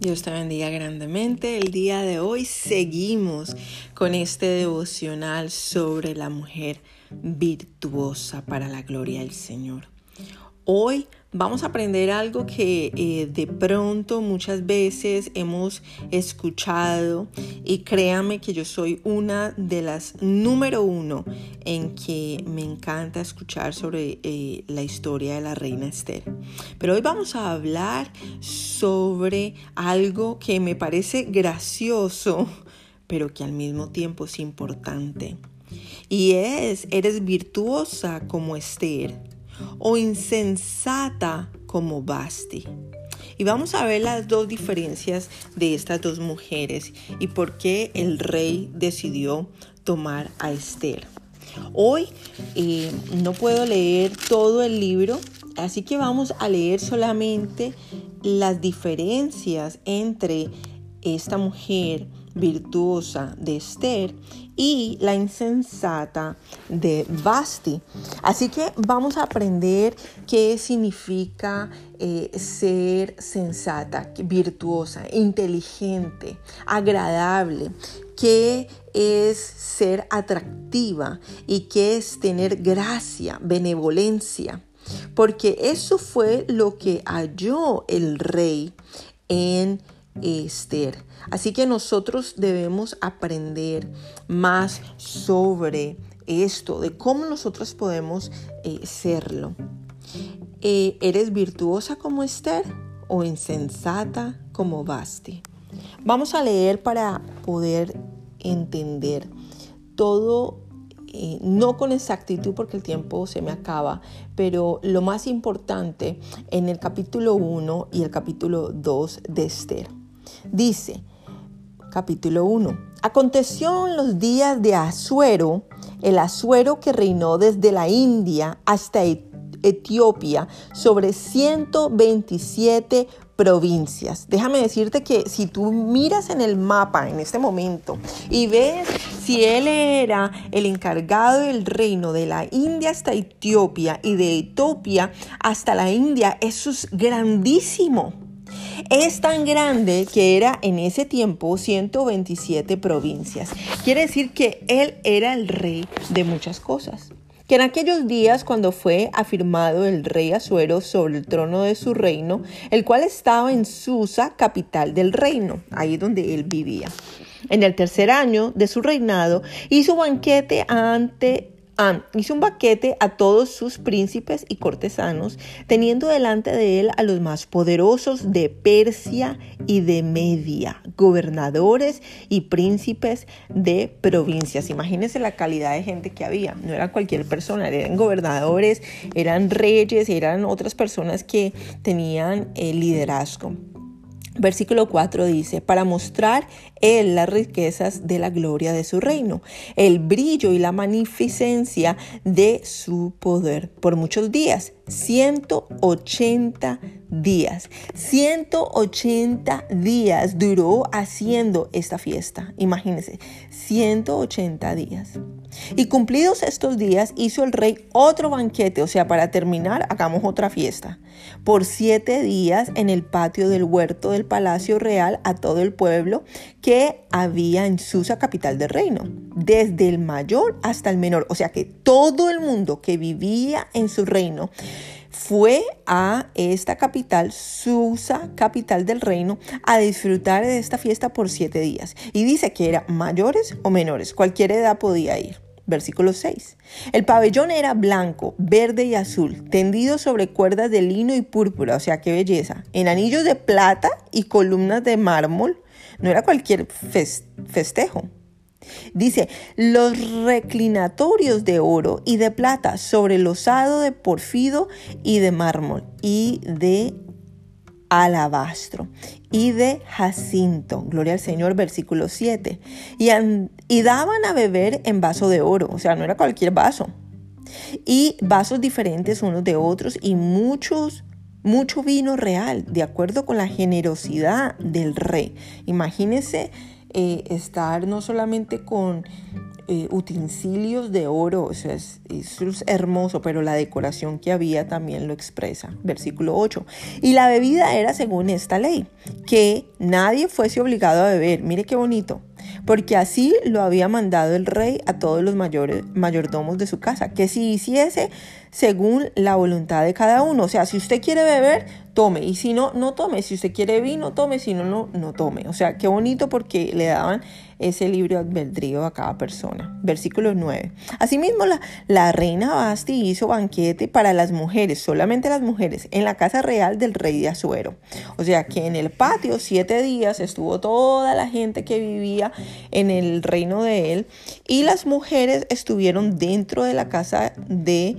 Dios te bendiga grandemente. El día de hoy seguimos con este devocional sobre la mujer virtuosa para la gloria del Señor. Hoy vamos a aprender algo que eh, de pronto muchas veces hemos escuchado y créame que yo soy una de las número uno en que me encanta escuchar sobre eh, la historia de la reina Esther. Pero hoy vamos a hablar sobre algo que me parece gracioso, pero que al mismo tiempo es importante. Y es, eres virtuosa como Esther o insensata como Basti. Y vamos a ver las dos diferencias de estas dos mujeres y por qué el rey decidió tomar a Esther. Hoy eh, no puedo leer todo el libro, así que vamos a leer solamente las diferencias entre esta mujer virtuosa de Esther y la insensata de Basti. Así que vamos a aprender qué significa eh, ser sensata, virtuosa, inteligente, agradable, qué es ser atractiva y qué es tener gracia, benevolencia. Porque eso fue lo que halló el rey en Esther. Así que nosotros debemos aprender más sobre esto, de cómo nosotros podemos eh, serlo. Eh, ¿Eres virtuosa como Esther o insensata como Basti? Vamos a leer para poder entender todo eh, no con exactitud porque el tiempo se me acaba, pero lo más importante en el capítulo 1 y el capítulo 2 de Esther. Dice, capítulo 1, aconteció en los días de Asuero, el Asuero que reinó desde la India hasta Etiopía sobre 127 provincias. Déjame decirte que si tú miras en el mapa en este momento y ves si él era el encargado del reino de la India hasta Etiopía y de Etiopía hasta la India, eso es grandísimo. Es tan grande que era en ese tiempo 127 provincias. Quiere decir que él era el rey de muchas cosas. Que en aquellos días cuando fue afirmado el rey Asuero sobre el trono de su reino, el cual estaba en Susa, capital del reino, ahí donde él vivía. En el tercer año de su reinado hizo banquete ante hizo un baquete a todos sus príncipes y cortesanos, teniendo delante de él a los más poderosos de Persia y de Media, gobernadores y príncipes de provincias. Imagínense la calidad de gente que había. No era cualquier persona, eran gobernadores, eran reyes, eran otras personas que tenían el liderazgo. Versículo 4 dice, para mostrar él las riquezas de la gloria de su reino, el brillo y la magnificencia de su poder por muchos días, 180 días. 180 días duró haciendo esta fiesta. Imagínense, 180 días. Y cumplidos estos días hizo el rey otro banquete, o sea, para terminar, hagamos otra fiesta. Por siete días en el patio del huerto del palacio real a todo el pueblo que había en Susa, capital del reino, desde el mayor hasta el menor. O sea que todo el mundo que vivía en su reino fue a esta capital, Susa, capital del reino, a disfrutar de esta fiesta por siete días. Y dice que era mayores o menores, cualquier edad podía ir. Versículo 6. El pabellón era blanco, verde y azul, tendido sobre cuerdas de lino y púrpura, o sea, qué belleza, en anillos de plata y columnas de mármol. No era cualquier festejo. Dice, los reclinatorios de oro y de plata sobre el osado de porfido y de mármol y de alabastro y de jacinto. Gloria al Señor, versículo 7. Y, y daban a beber en vaso de oro, o sea, no era cualquier vaso. Y vasos diferentes unos de otros y muchos mucho vino real, de acuerdo con la generosidad del rey. Imagínense eh, estar no solamente con eh, utensilios de oro, o sea, es, es, hermoso, pero la decoración que había también lo expresa. Versículo 8. Y la bebida era según esta ley, que nadie fuese obligado a beber. Mire qué bonito porque así lo había mandado el rey a todos los mayores, mayordomos de su casa, que si hiciese según la voluntad de cada uno. O sea, si usted quiere beber, tome, y si no, no tome. Si usted quiere vino, tome, si no, no, no tome. O sea, qué bonito porque le daban ese libro albedrío a cada persona. Versículo 9. Asimismo, la, la reina Basti hizo banquete para las mujeres, solamente las mujeres, en la casa real del rey de Azuero. O sea, que en el patio siete días estuvo toda la gente que vivía en el reino de él y las mujeres estuvieron dentro de la casa de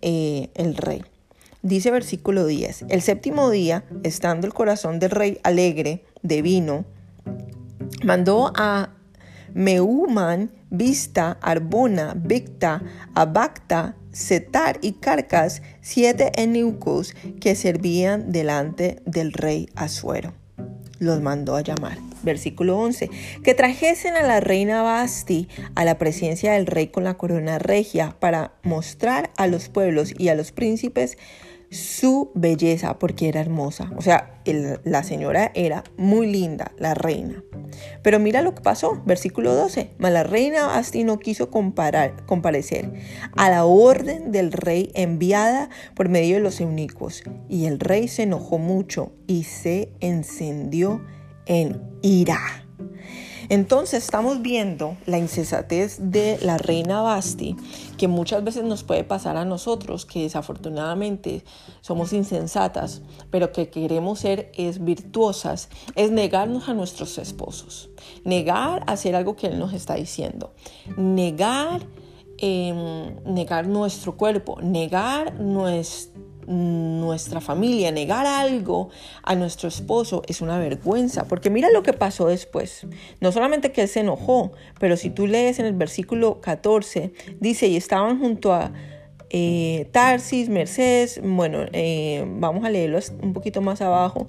eh, el rey. Dice versículo 10, el séptimo día, estando el corazón del rey alegre de vino, mandó a Meuman, Vista, Arbona, Victa, Abacta, Setar y Carcas, siete eunucos que servían delante del rey Asuero. Los mandó a llamar. Versículo 11. Que trajesen a la reina Basti a la presencia del rey con la corona regia para mostrar a los pueblos y a los príncipes su belleza porque era hermosa. O sea, la señora era muy linda, la reina. Pero mira lo que pasó, versículo 12. Mas la reina no quiso comparecer a la orden del rey enviada por medio de los eunucos. Y el rey se enojó mucho y se encendió en ira. Entonces estamos viendo la insensatez de la reina Basti, que muchas veces nos puede pasar a nosotros, que desafortunadamente somos insensatas, pero que queremos ser es virtuosas, es negarnos a nuestros esposos, negar hacer algo que él nos está diciendo, negar, em, negar nuestro cuerpo, negar nuestro nuestra familia, negar algo a nuestro esposo es una vergüenza, porque mira lo que pasó después. No solamente que él se enojó, pero si tú lees en el versículo 14, dice, y estaban junto a eh, Tarsis, Mercedes, bueno, eh, vamos a leerlo un poquito más abajo,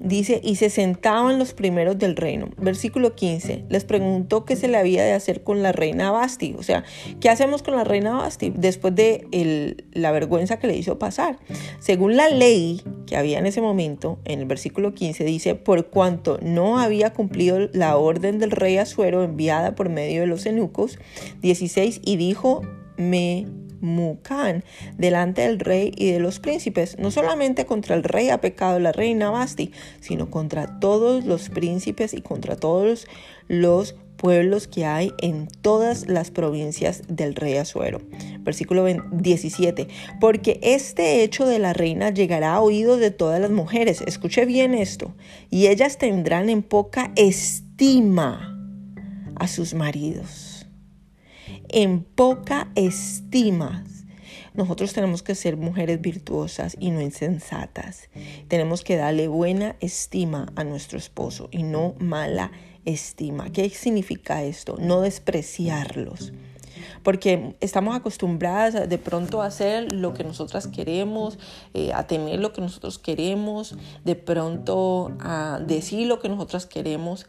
Dice, y se sentaban los primeros del reino. Versículo 15, les preguntó qué se le había de hacer con la reina Basti. O sea, ¿qué hacemos con la reina Basti después de la vergüenza que le hizo pasar? Según la ley que había en ese momento, en el versículo 15 dice, por cuanto no había cumplido la orden del rey Azuero enviada por medio de los eunucos, 16, y dijo, me Mucán delante del rey y de los príncipes. No solamente contra el rey ha pecado la reina Basti, sino contra todos los príncipes y contra todos los pueblos que hay en todas las provincias del rey Azuero. Versículo 17. Porque este hecho de la reina llegará a oídos de todas las mujeres. Escuche bien esto. Y ellas tendrán en poca estima a sus maridos en poca estima. Nosotros tenemos que ser mujeres virtuosas y no insensatas. Tenemos que darle buena estima a nuestro esposo y no mala estima. ¿Qué significa esto? No despreciarlos. Porque estamos acostumbradas de pronto a hacer lo que nosotras queremos, eh, a tener lo que nosotros queremos, de pronto a decir lo que nosotras queremos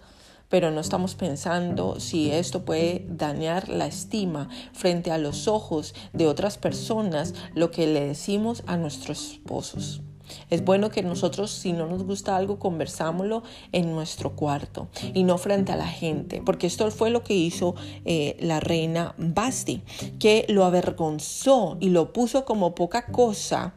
pero no estamos pensando si esto puede dañar la estima frente a los ojos de otras personas, lo que le decimos a nuestros esposos. Es bueno que nosotros, si no nos gusta algo, conversámoslo en nuestro cuarto y no frente a la gente, porque esto fue lo que hizo eh, la reina Basti, que lo avergonzó y lo puso como poca cosa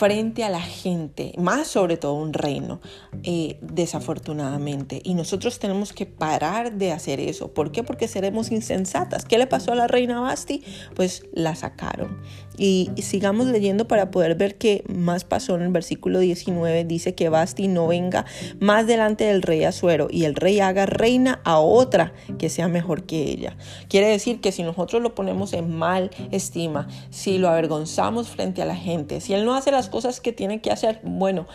frente a la gente, más sobre todo un reino, eh, desafortunadamente. Y nosotros tenemos que parar de hacer eso. ¿Por qué? Porque seremos insensatas. ¿Qué le pasó a la reina Basti? Pues la sacaron. Y sigamos leyendo para poder ver qué más pasó en el versículo 19. Dice que Basti no venga más delante del rey Azuero y el rey haga reina a otra que sea mejor que ella. Quiere decir que si nosotros lo ponemos en mal estima, si lo avergonzamos frente a la gente, si él no hace las cosas que tiene que hacer, bueno,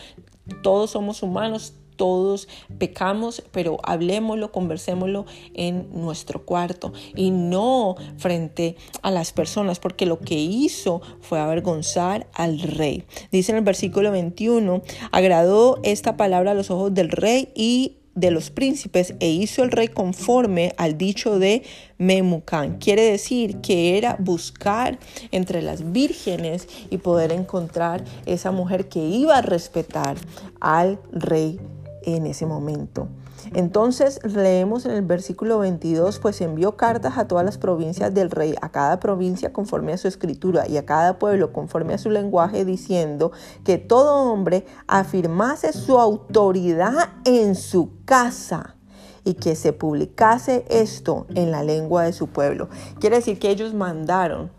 todos somos humanos, todos pecamos, pero hablemoslo, conversémoslo en nuestro cuarto y no frente a las personas, porque lo que hizo fue avergonzar al rey. Dice en el versículo 21, agradó esta palabra a los ojos del rey y de los príncipes e hizo el rey conforme al dicho de Memucán. Quiere decir que era buscar entre las vírgenes y poder encontrar esa mujer que iba a respetar al rey en ese momento. Entonces leemos en el versículo 22, pues envió cartas a todas las provincias del rey, a cada provincia conforme a su escritura y a cada pueblo conforme a su lenguaje, diciendo que todo hombre afirmase su autoridad en su casa y que se publicase esto en la lengua de su pueblo. Quiere decir que ellos mandaron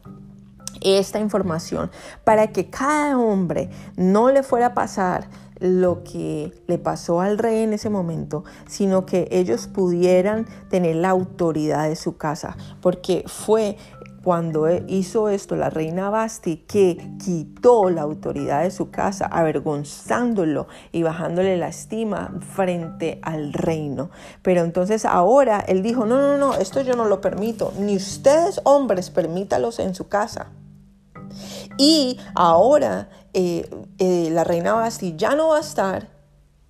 esta información para que cada hombre no le fuera a pasar lo que le pasó al rey en ese momento, sino que ellos pudieran tener la autoridad de su casa, porque fue cuando hizo esto la reina Basti que quitó la autoridad de su casa, avergonzándolo y bajándole la estima frente al reino. Pero entonces ahora él dijo, no, no, no, esto yo no lo permito, ni ustedes hombres permítalos en su casa. Y ahora eh, eh, la reina Basti ya no va a estar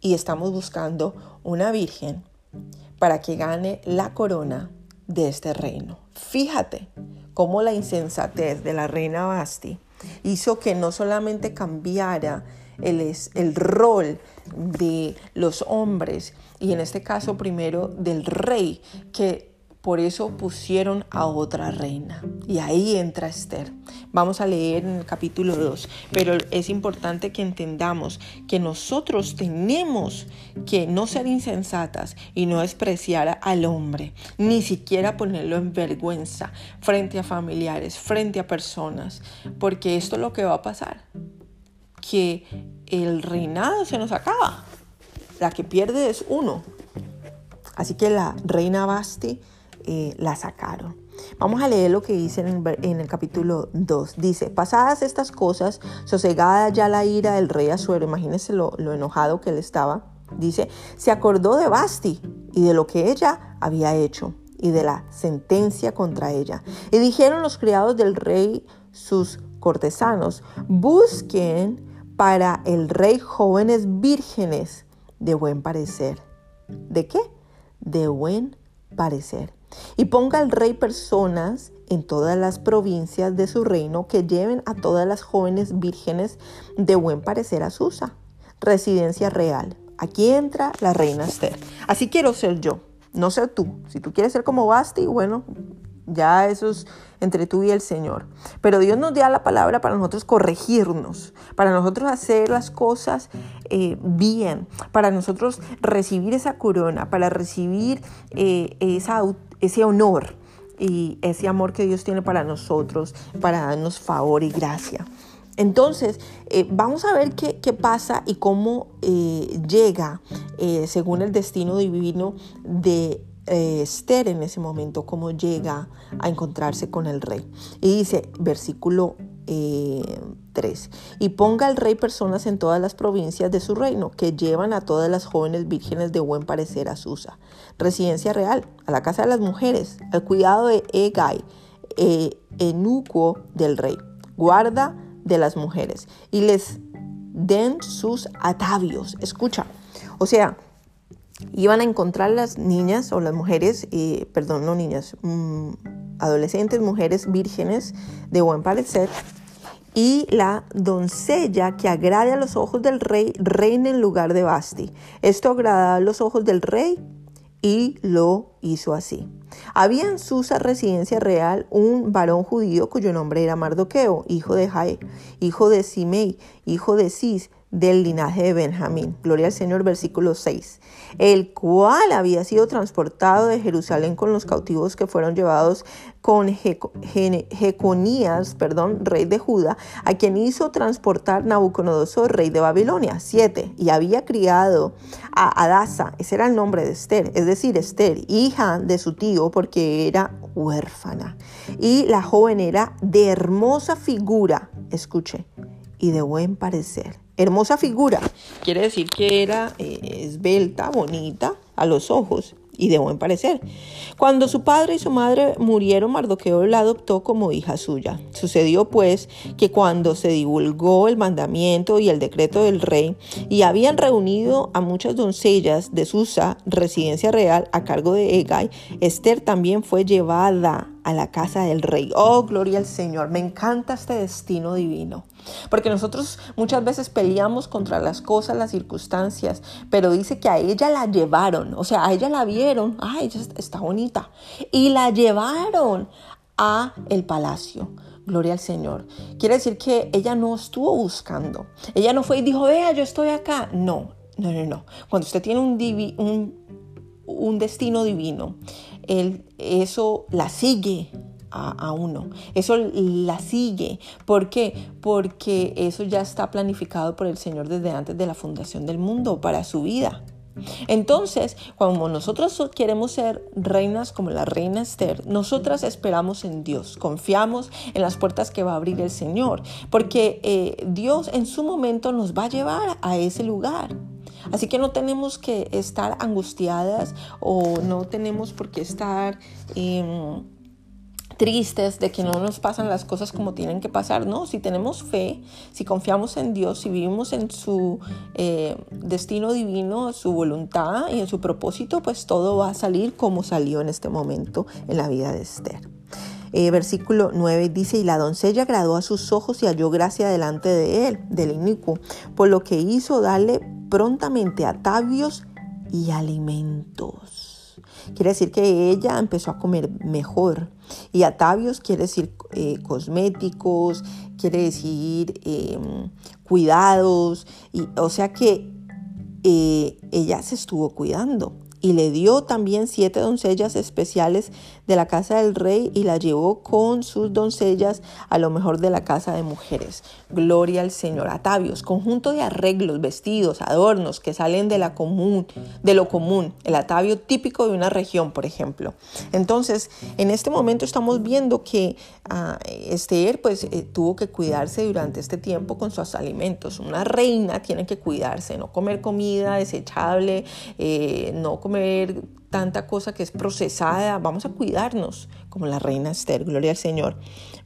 y estamos buscando una virgen para que gane la corona de este reino. Fíjate cómo la insensatez de la reina Basti hizo que no solamente cambiara el, el rol de los hombres y en este caso primero del rey, que por eso pusieron a otra reina. Y ahí entra Esther. Vamos a leer en el capítulo 2. Pero es importante que entendamos que nosotros tenemos que no ser insensatas y no despreciar al hombre, ni siquiera ponerlo en vergüenza frente a familiares, frente a personas, porque esto es lo que va a pasar. Que el reinado se nos acaba. La que pierde es uno. Así que la reina Basti eh, la sacaron. Vamos a leer lo que dice en el, capítulo 2. Dice, pasadas estas cosas, sosegada ya la ira del rey Azuero, imagínense lo, lo enojado que él estaba, dice, se acordó de Basti y de lo que ella había hecho y de la sentencia contra ella. Y dijeron los criados del rey, sus cortesanos, busquen para el rey jóvenes vírgenes de buen parecer. ¿De qué? De buen parecer. Y ponga al rey personas en todas las provincias de su reino que lleven a todas las jóvenes vírgenes de buen parecer a Susa, residencia real. Aquí entra la reina Esther. Así quiero ser yo, no ser tú. Si tú quieres ser como Basti, bueno, ya eso es entre tú y el Señor. Pero Dios nos da la palabra para nosotros corregirnos, para nosotros hacer las cosas eh, bien, para nosotros recibir esa corona, para recibir eh, esa, ese honor y ese amor que Dios tiene para nosotros, para darnos favor y gracia. Entonces, eh, vamos a ver qué, qué, pasa y cómo llega, según el destino divino de eh, Esther en ese momento, cómo llega a encontrarse con el rey. Y dice, versículo 3, y ponga al rey personas en todas las provincias de su reino, que llevan a todas las jóvenes vírgenes de buen parecer a Susa, residencia real, a la casa de las mujeres, al cuidado de Egay, eh, enuco del rey, guarda de las mujeres, y les den sus atavios. Escucha, o sea, iban a encontrar las niñas o las mujeres, eh, perdón, no niñas, mm, adolescentes, mujeres vírgenes de buen parecer, y la doncella que agrade a los ojos del rey reina en lugar de Basti. Esto agradaba a los ojos del rey y lo hizo así. Había en Susa residencia real un varón judío cuyo nombre era Mardoqueo, hijo de Jae, hijo de Simei, hijo de Cis, del linaje de Benjamín. Gloria al Señor, versículo 6. El cual había sido transportado de Jerusalén con los cautivos que fueron llevados con Jeconías, perdón, rey de Judá, a quien hizo transportar Nabucodonosor, rey de Babilonia. 7. Y había criado a Adasa, ese era el nombre de Esther, es decir, Esther, hija de su tío, porque era huérfana. Y la joven era de hermosa figura, escuche, y de buen parecer hermosa figura. Quiere decir que era eh, esbelta, bonita a los ojos y de buen parecer. Cuando su padre y su madre murieron, Mardoqueo la adoptó como hija suya. Sucedió pues que cuando se divulgó el mandamiento y el decreto del rey, y habían reunido a muchas doncellas de Susa, residencia real, a cargo de Egay, Esther también fue llevada a la casa del rey. Oh, gloria al Señor. Me encanta este destino divino. Porque nosotros muchas veces peleamos contra las cosas, las circunstancias, pero dice que a ella la llevaron, o sea, a ella la vieron, ay, ella está bonita, y la llevaron a el palacio. Gloria al Señor. Quiere decir que ella no estuvo buscando. Ella no fue y dijo, vea, yo estoy acá. No, no, no, no. Cuando usted tiene un, un, un destino divino, él, eso la sigue a, uno. Eso la sigue. ¿Por qué? Porque eso ya está planificado por el Señor desde antes de la fundación del mundo para su vida. Entonces, cuando nosotros queremos ser reinas como la reina Esther, nosotras esperamos en Dios, confiamos en las puertas que va a abrir el Señor, porque eh, Dios en su momento nos va a llevar a ese lugar. Así que no tenemos que estar angustiadas o no tenemos por qué estar... Em, tristes de que no nos pasan las cosas como tienen que pasar. No, si tenemos fe, si confiamos en Dios, si vivimos en su eh, destino divino, su voluntad y en su propósito, pues todo va a salir como salió en este momento en la vida de Esther. Eh, versículo 9 dice, y la doncella agradó a sus ojos y halló gracia delante de él, del inicuo, por lo que hizo darle prontamente atavios y alimentos. Quiere decir que ella empezó a comer mejor. Y atavios quiere decir eh, cosméticos, quiere decir em, cuidados. Y, o sea que eh, ella se estuvo cuidando y le dio también siete doncellas especiales de la casa del rey y la llevó con sus doncellas a lo mejor de la casa de mujeres. Gloria al Señor. Atavios, conjunto de arreglos, vestidos, adornos que salen de, la común, de lo común, el atavio típico de una región, por ejemplo. Entonces, en este momento estamos viendo que uh, Esther pues eh, tuvo que cuidarse durante este tiempo con sus alimentos. Una reina tiene que cuidarse, no comer comida desechable, eh, no comer tanta cosa que es procesada, vamos a cuidarnos como la reina Esther, gloria al Señor.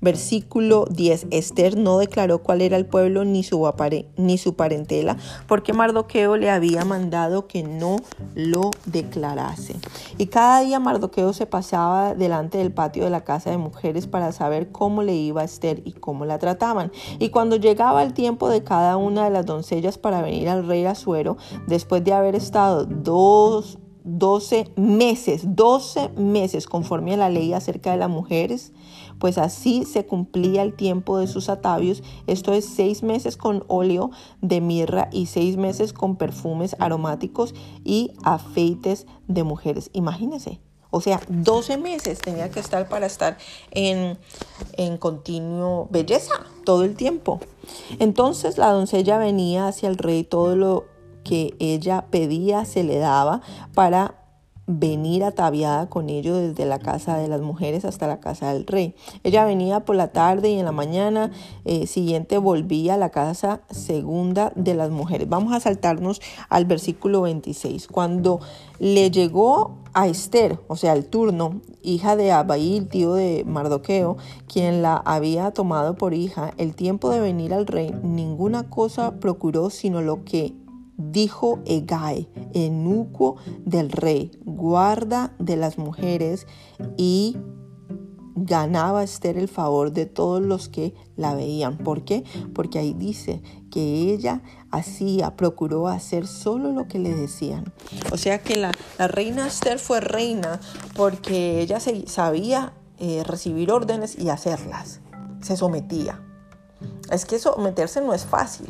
Versículo 10, Esther no declaró cuál era el pueblo ni su, ni su parentela, porque Mardoqueo le había mandado que no lo declarase. Y cada día Mardoqueo se pasaba delante del patio de la casa de mujeres para saber cómo le iba a Esther y cómo la trataban. Y cuando llegaba el tiempo de cada una de las doncellas para venir al rey Azuero, después de haber estado dos 12 meses, 12 meses conforme a la ley acerca de las mujeres, pues así se cumplía el tiempo de sus atavios, esto es seis meses con óleo de mirra y seis meses con perfumes aromáticos y afeites de mujeres. Imagínense, o sea, 12 meses tenía que estar para estar en, en continuo belleza todo el tiempo. Entonces la doncella venía hacia el rey todo lo que ella pedía se le daba para venir ataviada con ello desde la casa de las mujeres hasta la casa del rey. Ella venía por la tarde y en la mañana eh, siguiente volvía a la casa segunda de las mujeres. Vamos a saltarnos al versículo 26. Cuando le llegó a Esther, o sea, el turno, hija de Abail, tío de Mardoqueo, quien la había tomado por hija, el tiempo de venir al rey, ninguna cosa procuró sino lo que dijo Egay, enuco del rey, guarda de las mujeres y ganaba Esther el favor de todos los que la veían. ¿Por qué? Porque ahí dice que ella hacía, procuró hacer solo lo que le decían. O sea que la, reina Esther fue reina porque ella se, sabía eh, recibir órdenes y hacerlas. Se sometía. Es que someterse no es fácil.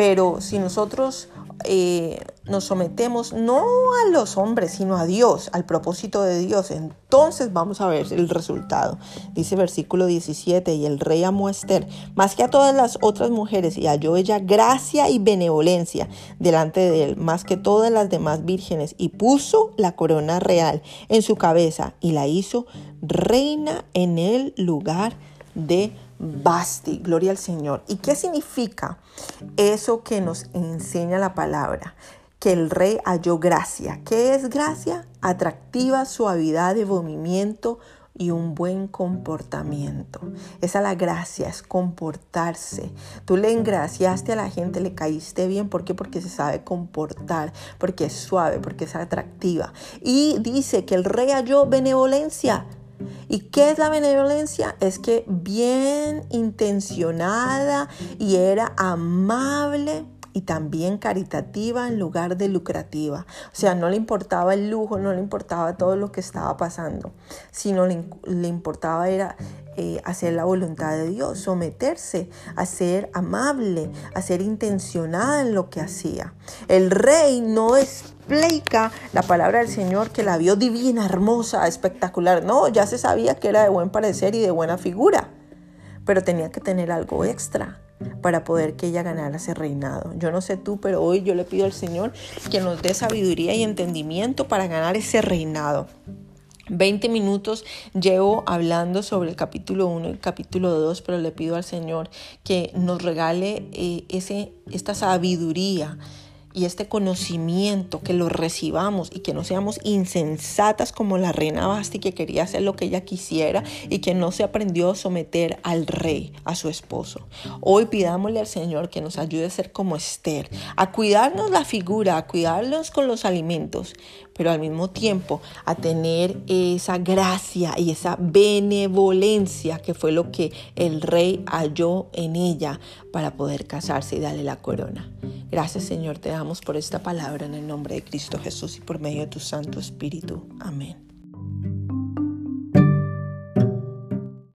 Pero si nosotros eh, nos sometemos no a los hombres, sino a Dios, al propósito de Dios, entonces vamos a ver el resultado. Dice versículo 17, y el rey amó a Esther más que a todas las otras mujeres y halló ella gracia y benevolencia delante de él, más que todas las demás vírgenes, y puso la corona real en su cabeza y la hizo reina en el lugar de Basti, gloria al Señor. ¿Y qué significa eso que nos enseña la palabra? que el rey halló gracia. ¿Qué es gracia? Atractiva suavidad de movimiento y un buen comportamiento. Esa es la gracia, es comportarse. Tú le engraciaste a la gente, le caíste bien. ¿Por qué? Porque se sabe comportar, porque es suave, porque es atractiva. Y dice que el rey halló benevolencia. ¿Y qué es la benevolencia? Es que bien intencionada y era amable y también caritativa en lugar de lucrativa. O sea, no le importaba el lujo, no le importaba todo lo que estaba pasando, sino le, importaba era eh, hacer la voluntad de Dios, someterse, a ser amable, a ser intencionada en lo que hacía. El rey no explica la palabra del Señor que la vio divina, hermosa, espectacular. No, ya se sabía que era de buen parecer y de buena figura, pero tenía que tener algo extra para poder que ella ganara ese reinado. Yo no sé tú, pero hoy yo le pido al Señor que nos dé sabiduría y entendimiento para ganar ese reinado. 20 minutos llevo hablando sobre el capítulo 1 y el capítulo 2, pero le pido al Señor que nos regale eh, ese, esta sabiduría y este conocimiento, que lo recibamos y que no seamos insensatas como la reina Basti que quería hacer lo que ella quisiera y que no se aprendió a someter al rey, a su esposo. Hoy pidámosle al Señor que nos ayude a ser como Esther, a cuidarnos la figura, a cuidarnos con los alimentos, pero al mismo tiempo a tener esa gracia y esa benevolencia que fue lo que el rey halló en ella para poder casarse y darle la corona. Gracias Señor, te damos por esta palabra en el nombre de Cristo Jesús y por medio de tu Santo Espíritu. Amén.